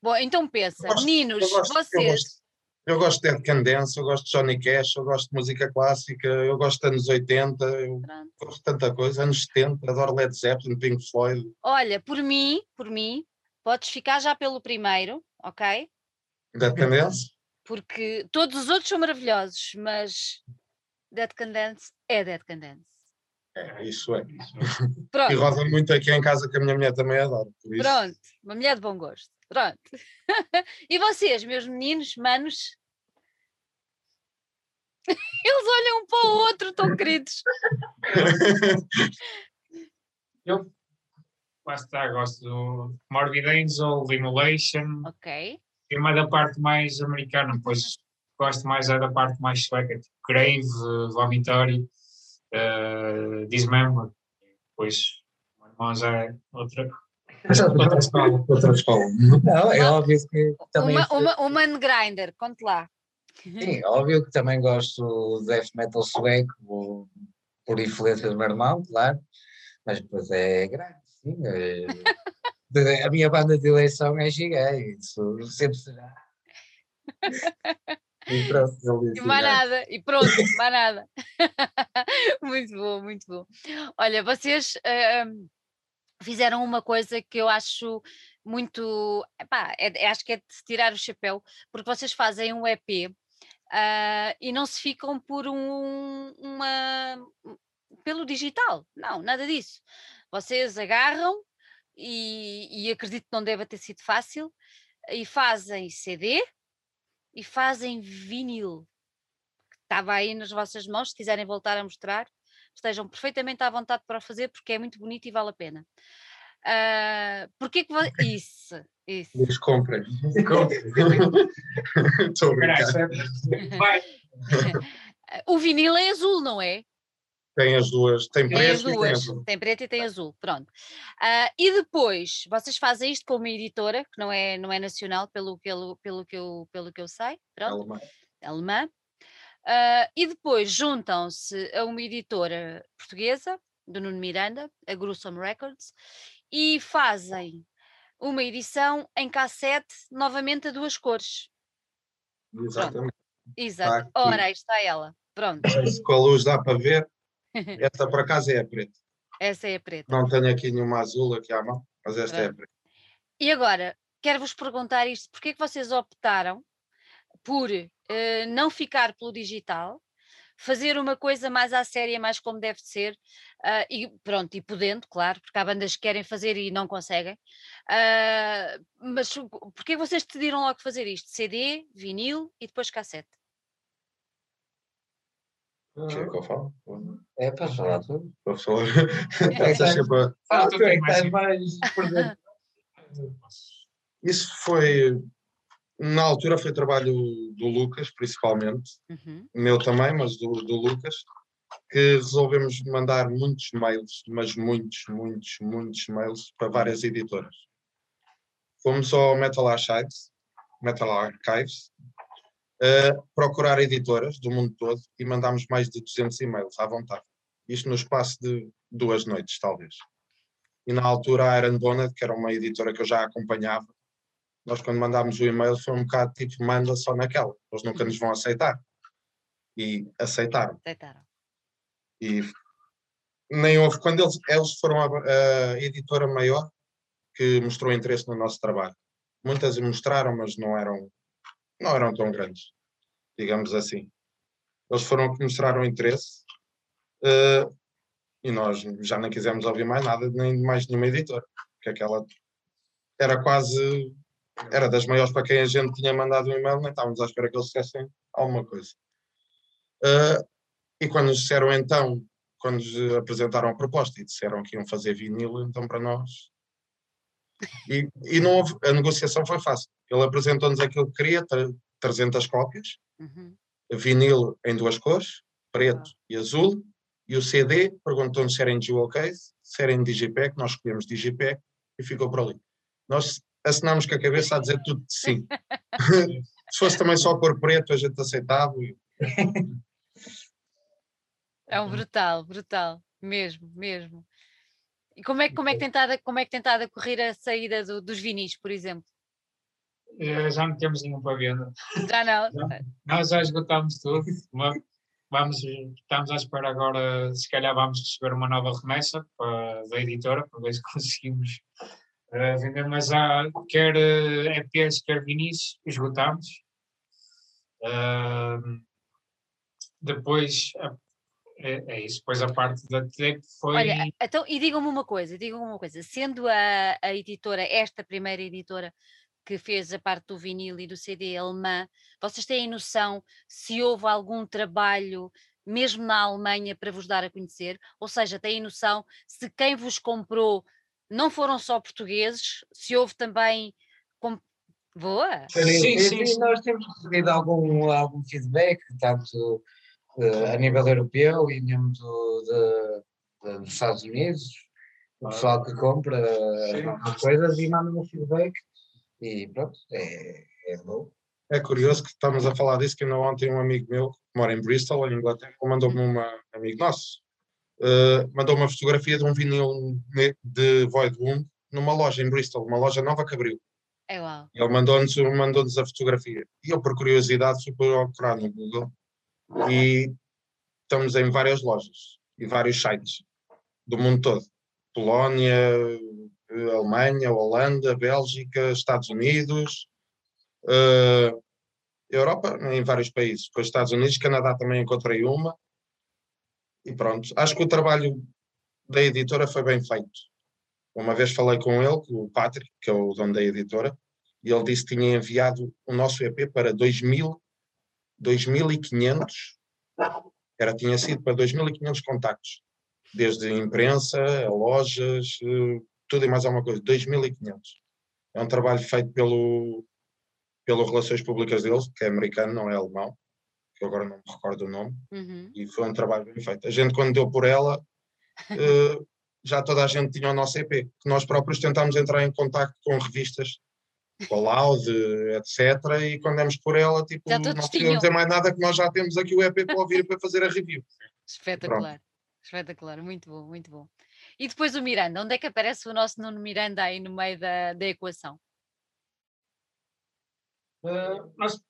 Bom, então pensa, gosto, meninos, gosto, vocês. Eu gosto, de Dead Candence, eu gosto de Johnny Cash, eu gosto de música clássica, eu gosto de anos 80, eu Pronto. gosto de tanta coisa, anos 70, adoro Led Zeppelin, Pink Floyd. Olha, por mim, por mim, podes ficar já pelo primeiro, ok? Dead Candence? porque todos os outros são maravilhosos, mas Dead Candence é Dead Candence. É, isso é. Pronto. E roda muito aqui em casa que a minha mulher também adora. Pronto, uma mulher de bom gosto. Pronto. [laughs] e vocês, meus meninos, manos? [laughs] Eles olham um para o outro, tão queridos. [laughs] Eu, lá está, gosto do Morbid Angel, Limulation. Ok é mais da parte mais americana, pois gosto mais é da parte mais sueca, tipo Grave, Vomitory, uh, Dismember, depois o irmão já é outra. outra escola. Outra escola. Não, é óbvio que também. Uma, uma, uma grinder, conte lá. Sim, é óbvio que também gosto do death metal sueco, por influência do meu irmão, claro, mas depois é grande, sim. É [laughs] a minha banda de eleição é gigante, isso sempre será. [laughs] E mais nada, e pronto, mais nada. [laughs] muito bom, muito bom. Olha, vocês uh, fizeram uma coisa que eu acho muito. Epá, é, acho que é de tirar o chapéu, porque vocês fazem um EP uh, ah, e não se ficam por um, uma. pelo digital. Não, nada disso. Vocês agarram e, e acredito que não deve ter sido fácil, e fazem CD e fazem vinil. Estava aí nas vossas mãos, se quiserem voltar a mostrar, estejam perfeitamente à vontade para fazer, porque é muito bonito e vale a pena. Uh, porquê que isso? Isso. Diz comprem. Estou a brincar. [laughs] o vinil é azul, não é? Tem as duas, tem, tem preto duas, e tem azul. Tem preto e tem azul, pronto. Uh, e depois, vocês fazem isto com uma editora, que não é, não é nacional, pelo, pelo, pelo, que, eu, pelo que eu sei, pronto. Alemã. Alemã. Uh, e depois juntam-se a uma editora portuguesa, do Nuno Miranda, a Gruesome Records, e fazem uma edição em cassete, novamente a duas cores. Exatamente. Exato. Tá Ora, aí está ela. Pronto. Se com a luz dá para ver, [laughs] esta por acaso é a preta. Essa é a preta. Não tenho aqui nenhuma azul aqui à mão, mas esta Pronto. é a preta. E agora, quero-vos perguntar isto: porquê é que vocês optaram por uh, não ficar pelo digital, fazer uma coisa mais à séria, mais como deve ser, uh, e pronto, e podendo, claro, porque há bandas que querem fazer e não conseguem. Uh, mas porquê vocês decidiram logo fazer isto? CD, vinil e depois cassete? Quer que eu falo? É para falar tudo. Para falar. [laughs] Fala, tu tens mais. [laughs] Isso foi na altura foi trabalho do Lucas, principalmente, uhum. meu também, mas do, do Lucas, que resolvemos mandar muitos mails, mas muitos, muitos, muitos mails para várias editoras. Fomos ao Metal Archives, Metal Archives uh, procurar editoras do mundo todo e mandámos mais de 200 e-mails à vontade. Isto no espaço de duas noites, talvez. E na altura a Aaron Bonnet, que era uma editora que eu já acompanhava, nós quando mandámos o e-mail foi um bocado tipo, manda só naquela, eles nunca nos vão aceitar. E aceitaram. Aceitaram. E nem houve, quando eles, eles foram a, a editora maior que mostrou interesse no nosso trabalho. Muitas mostraram, mas não eram, não eram tão grandes, digamos assim. Eles foram que mostraram interesse uh, e nós já não quisemos ouvir mais nada, nem mais nenhuma editora, porque aquela era quase era das maiores para quem a gente tinha mandado um e-mail, nem estávamos à espera que eles dissessem alguma coisa. Uh, e quando nos disseram então, quando nos apresentaram a proposta e disseram que iam fazer vinil, então para nós. E, e não houve, a negociação foi fácil. Ele apresentou-nos aquilo que queria, 300 cópias, uhum. vinil em duas cores, preto e azul, e o CD perguntou-nos se era em jewel case, se era em Digipack, nós escolhemos Digipack e ficou por ali. Nós assinámos com a cabeça a dizer tudo de sim. [laughs] Se fosse também só cor preto, a gente aceitava. É um brutal, brutal, mesmo, mesmo. E como é, como é, que, tentado, como é que tentado correr a saída do, dos vinis, por exemplo? Eh, já não temos nenhum para venda. Já não? [laughs] Já, nós já esgotámos tudo. Vamos, estamos à espera agora, se calhar vamos receber uma nova remessa para, da editora, para ver se [laughs] conseguimos uh, vender, mas há quer EPs, eh, quer vinis, esgotámos. Uh, depois é, é, isso, depois a parte da tape foi. Olha, então, e digam-me uma coisa, digam-me uma coisa, sendo a, a editora, esta primeira editora que fez a parte do vinil e do CD alemã, vocês têm noção se houve algum trabalho mesmo na Alemanha para vos dar a conhecer? Ou seja, têm noção se quem vos comprou não foram só portugueses, se houve também. Com... Boa! Sim, sim, sim, Nós temos recebido algum, algum feedback, tanto a nível europeu e mesmo do, de, de, dos Estados Unidos, o pessoal que compra as coisas e manda um feedback e pronto, é, é bom. É curioso que estamos a falar disso, que ainda ontem um amigo meu, que mora em Bristol, em Inglaterra, mandou-me um amigo nosso, uh, mandou uma fotografia de um vinil de Void Wound numa loja em Bristol, uma loja nova que abriu. É uau. Ele mandou-nos mandou a fotografia. E eu, por curiosidade, fui procurar no Google e estamos em várias lojas e vários sites do mundo todo. Polónia, Alemanha, Holanda, Bélgica, Estados Unidos, uh, Europa, em vários países. Depois Estados Unidos, Canadá também encontrei uma, e pronto, acho que o trabalho da editora foi bem feito. Uma vez falei com ele, com o Patrick, que é o dono da editora, e ele disse que tinha enviado o nosso EP para 2000, 2500, era, tinha sido para 2500 contactos, desde imprensa, a lojas, eh, tudo e mais alguma coisa, 2500. É um trabalho feito pelo, pelo Relações Públicas deles, que é americano, não é alemão, que eu agora não me recordo o nome, uhum. e foi um trabalho bem feito. A gente, quando deu por ela, uh, já toda a gente tinha o nosso EP, que nós próprios tentámos entrar em contato com revistas, com a Loud, etc. E quando demos por ela, tipo, não podíamos dizer mais nada que nós já temos aqui o EP para ouvir para fazer a review. Espetacular, Pronto. espetacular, muito bom, muito bom. E depois o Miranda, onde é que aparece o nosso Nuno Miranda aí no meio da, da equação? Uh, nós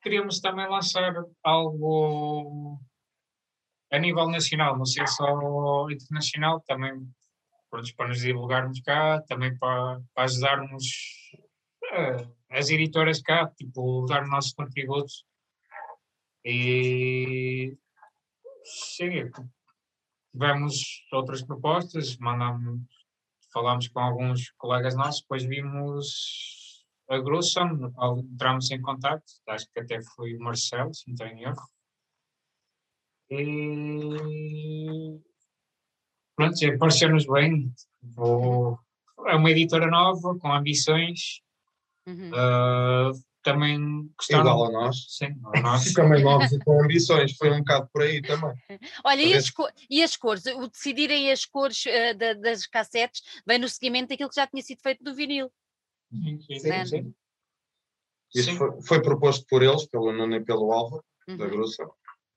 queríamos também lançar algo a nível nacional, não sei só internacional, também para nos divulgarmos cá, também para, para ajudarmos as editoras cá, tipo, dar o nosso contributo. E sim, tivemos outras propostas, mandamos, falámos com alguns colegas nossos, depois vimos a Grussam, entramos em contato, acho que até foi o Marcelo, se não tenho erro. E pronto, pareceu-nos bem. Vou, é uma editora nova, com ambições. Uhum. Uh, também gostaram. Igual a nós. Sim, [laughs] a nós. também novos e com ambições, foi um bocado por aí também. [laughs] Olha, e as, e as, cores? O decidirem as cores uh, da, das cassetes vem no seguimento daquilo que já tinha sido feito do vinil. Sim, sim. sim. Isso sim. Foi, foi, proposto por eles, pelo Nuno e pelo Álvaro, uhum. da Grussa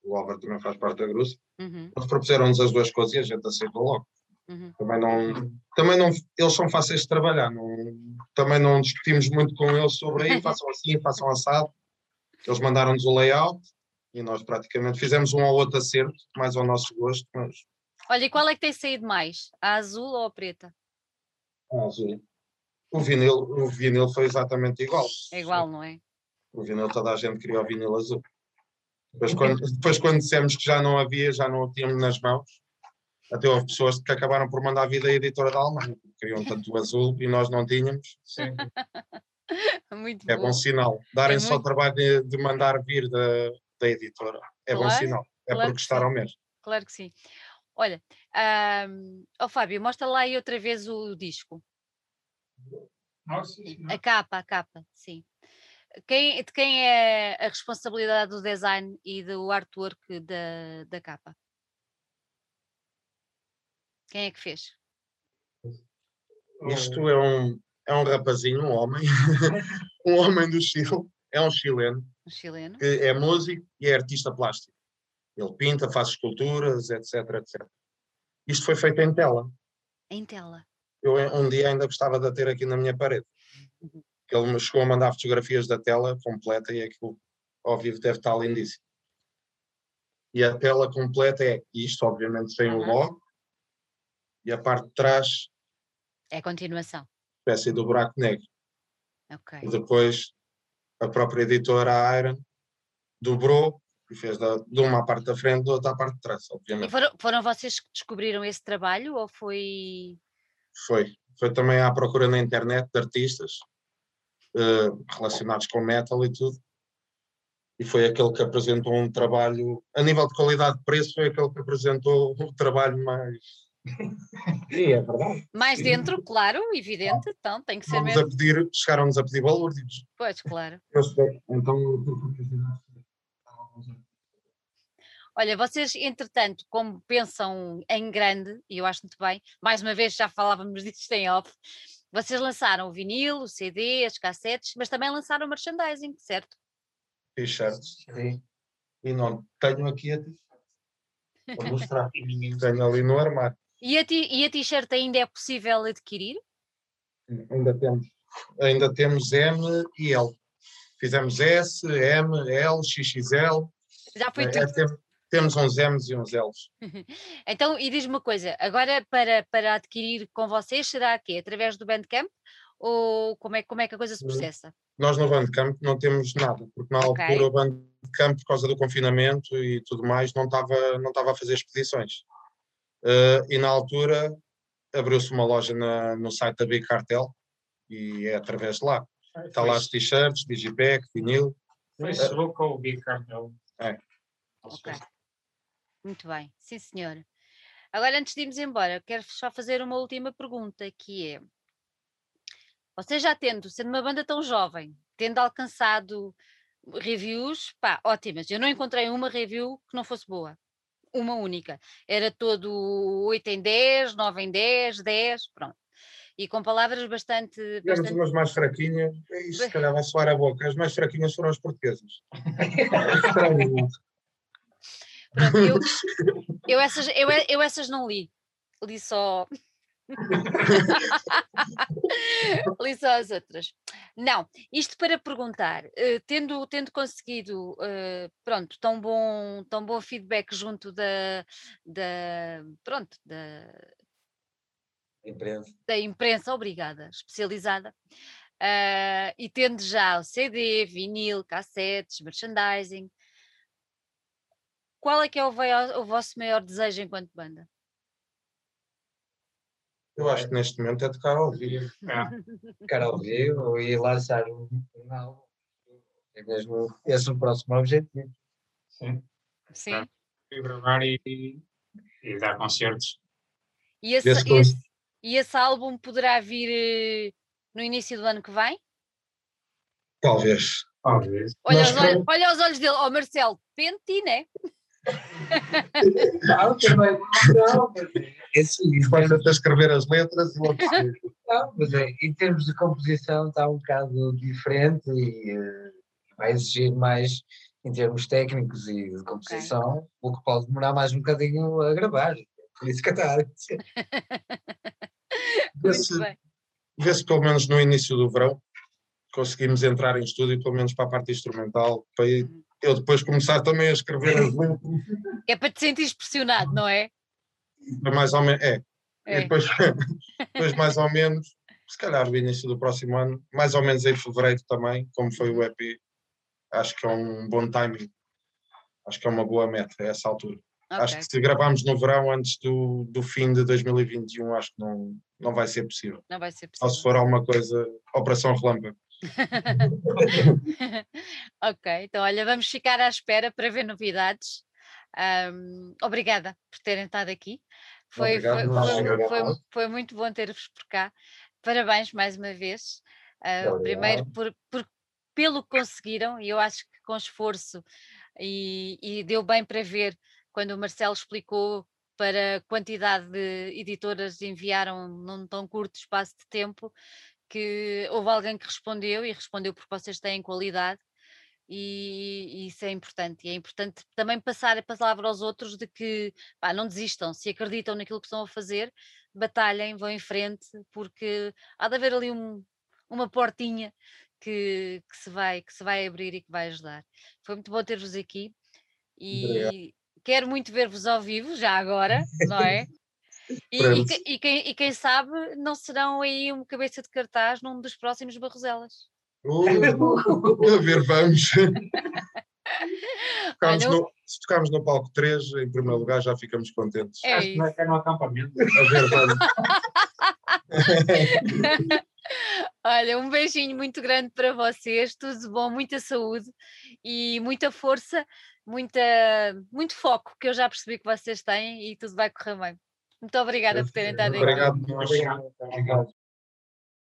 o Álvaro também faz parte da Gruça, uhum. eles propuseram-nos as duas coisas e a gente aceitou logo. Uhum. Também não, também não, eles são fáceis de trabalhar, não, também não discutimos muito com eles sobre aí, façam [laughs] assim, façam assado. Eles mandaram-nos o layout e nós praticamente fizemos um ou outro acerto, mais ao nosso gosto, mas... Olha, e qual é que tem saído mais? A azul ou a preta? A azul. O vinil, o vinil foi exatamente igual. É igual, não é? O vinil, toda a gente queria o vinil azul. Depois quando, depois, quando dissemos que já não havia, já não o tínhamos nas mãos, até houve pessoas que acabaram por mandar a vida à editora da Alemanha, queriam tanto o azul e nós não tínhamos. Sim. [laughs] Muito é bom. bom sinal. Darem é só o trabalho de, de, mandar vir da, da editora. É claro, bom sinal. É claro porque gostaram mesmo. Claro que sim. Olha, um, oh Fábio, mostra lá aí outra vez o disco. Nossa, a capa, a capa, sim. Quem, de quem é a responsabilidade do design e do artwork da, da capa? Quem é que fez? Isto é um, é um rapazinho, um homem, [laughs] um homem do Chile, é um chileno, um chileno. que é músico e é artista plástico. Ele pinta, faz esculturas, etc, etc. Isto foi feito em tela. Em tela. Eu um dia ainda gostava de ter aqui na minha parede. Uhum ele me chegou a mandar fotografias da tela completa e aquilo ao vivo deve estar lindíssimo. E a tela completa é isto, obviamente, sem uhum. o logo, e a parte de trás é a continuação. Espécie do buraco negro. Okay. E depois a própria editora a Iron dobrou e fez da, de uma parte da frente da outra parte de trás, obviamente. E foram, foram vocês que descobriram esse trabalho ou foi. Foi. Foi também à procura na internet de artistas uh, relacionados com metal e tudo. E foi aquele que apresentou um trabalho, a nível de qualidade de preço, foi aquele que apresentou o trabalho mais. Sim, é verdade. Mais Sim. dentro, claro, evidente, então tem que ser mesmo. A pedir, chegaram-nos a pedir valores. Pois, claro. Eu sei, então Olha, vocês, entretanto, como pensam em grande, e eu acho muito bem, mais uma vez já falávamos [laughs] disto em off, vocês lançaram o vinil, o CD, as cassetes, mas também lançaram o merchandising, certo? T-shirts, sim. E não tenho aqui a t-shirt. Vou mostrar. [laughs] tenho ali no armário. E a t-shirt ainda é possível adquirir? Ainda temos. Ainda temos M e L. Fizemos S, M, L, XXL. Já foi é, tudo. É, temos uns M's e uns L's. [laughs] então, e diz-me uma coisa, agora para, para adquirir com vocês, será que através do Bandcamp ou como é, como é que a coisa se hum, processa? Nós no Bandcamp não temos nada, porque na okay. altura o Bandcamp, por causa do confinamento e tudo mais, não estava não estava a fazer expedições. Uh, e na altura abriu-se uma loja na, no site da Big Cartel e é através de lá. Está lá as t-shirts, digipack, vinil. Facebook uh, ou Big Cartel? É. Ok. Muito bem, sim senhor. Agora, antes de irmos embora, quero só fazer uma última pergunta, que é, Vocês já tendo, sendo uma banda tão jovem, tendo alcançado reviews, pá, ótimas. Eu não encontrei uma review que não fosse boa. Uma única. Era todo 8 em 10, 9 em 10, 10, pronto. E com palavras bastante. Tivemos bastante... umas mais fraquinhas, isso se calhar vai soar a boca. As mais fraquinhas foram as portuguesas. [laughs] Pronto, eu, eu, essas, eu, eu essas não li. Li só. [laughs] li só as outras. Não, isto para perguntar, uh, tendo, tendo conseguido, uh, pronto, tão bom, tão bom feedback junto da, da pronto, da imprensa, da imprensa obrigada, especializada, uh, e tendo já o CD, vinil, cassetes, merchandising, qual é que é o, o vosso maior desejo enquanto banda? Eu acho que neste momento é tocar ao vivo. É. tocar ao vivo e lançar um, um álbum. É mesmo esse o próximo objetivo. Sim. Sim. E gravar e, e, dar concertos. E esse, esse, e esse álbum poderá vir eh, no início do ano que vem? Talvez. Talvez. Olha, os olhos, olha os olhos dele, ó oh, Marcelo, pente, né? [laughs] Não, também não. Esse vai até escrever as letras e logo Não, mas é, em termos de composição está um bocado diferente e uh, vai exigir mais em termos técnicos e de composição, okay. o que pode demorar mais um bocadinho a gravar. Por isso que está. [laughs] Vê-se vê pelo menos no início do verão conseguimos entrar em estúdio, pelo menos para a parte instrumental, para uhum eu depois começar também a escrever as letras. É para te sentir pressionado, não é? é? Mais ou menos, é. é. Depois, depois, mais ou menos, se calhar o início do próximo ano, mais ou menos em fevereiro também, como foi o EP, acho que é um bom timing. Acho que é uma boa meta a essa altura. Okay. Acho que se gravarmos no verão antes do, do fim de 2021, acho que não, não vai ser possível. Não vai ser possível. Ou se for alguma coisa, Operação Relâmpago. [laughs] ok, então olha, vamos ficar à espera para ver novidades. Um, obrigada por terem estado aqui. Foi, Obrigado, foi, foi, foi, foi, muito bom ter-vos por cá. Parabéns mais uma vez. Uh, primeiro por, por, pelo que conseguiram, e eu acho que com esforço e, e deu bem para ver quando o Marcelo explicou para a quantidade de editoras enviaram num tão curto espaço de tempo que houve alguém que respondeu e respondeu porque vocês têm qualidade e, e, isso é importante. E é importante também passar a palavra aos outros de que pá, não desistam, se acreditam naquilo que estão a fazer, batalhem, vão em frente, porque há de haver ali um, uma portinha que, que, se vai, que se vai abrir e que vai ajudar. Foi muito bom ter-vos aqui e Obrigado. quero muito ver-vos ao vivo, já agora, não é? [laughs] [laughs] E, e, e, quem, e, quem, sabe não serão aí uma cabeça de cartaz num dos próximos Barroselas. Uh, a ver, vamos. [laughs] tocamos Olha, no, se tocarmos no palco 3, em primeiro lugar, já ficamos contentes. É Acho que não é, é no acampamento. A ver, vamos. [laughs] Olha, um beijinho muito grande para vocês, tudo de bom, muita saúde e muita força, muita, muito foco que eu já percebi que vocês têm e tudo vai correr bem. Muito obrigada por terem estado aqui. Obrigado. Obrigado. Obrigado.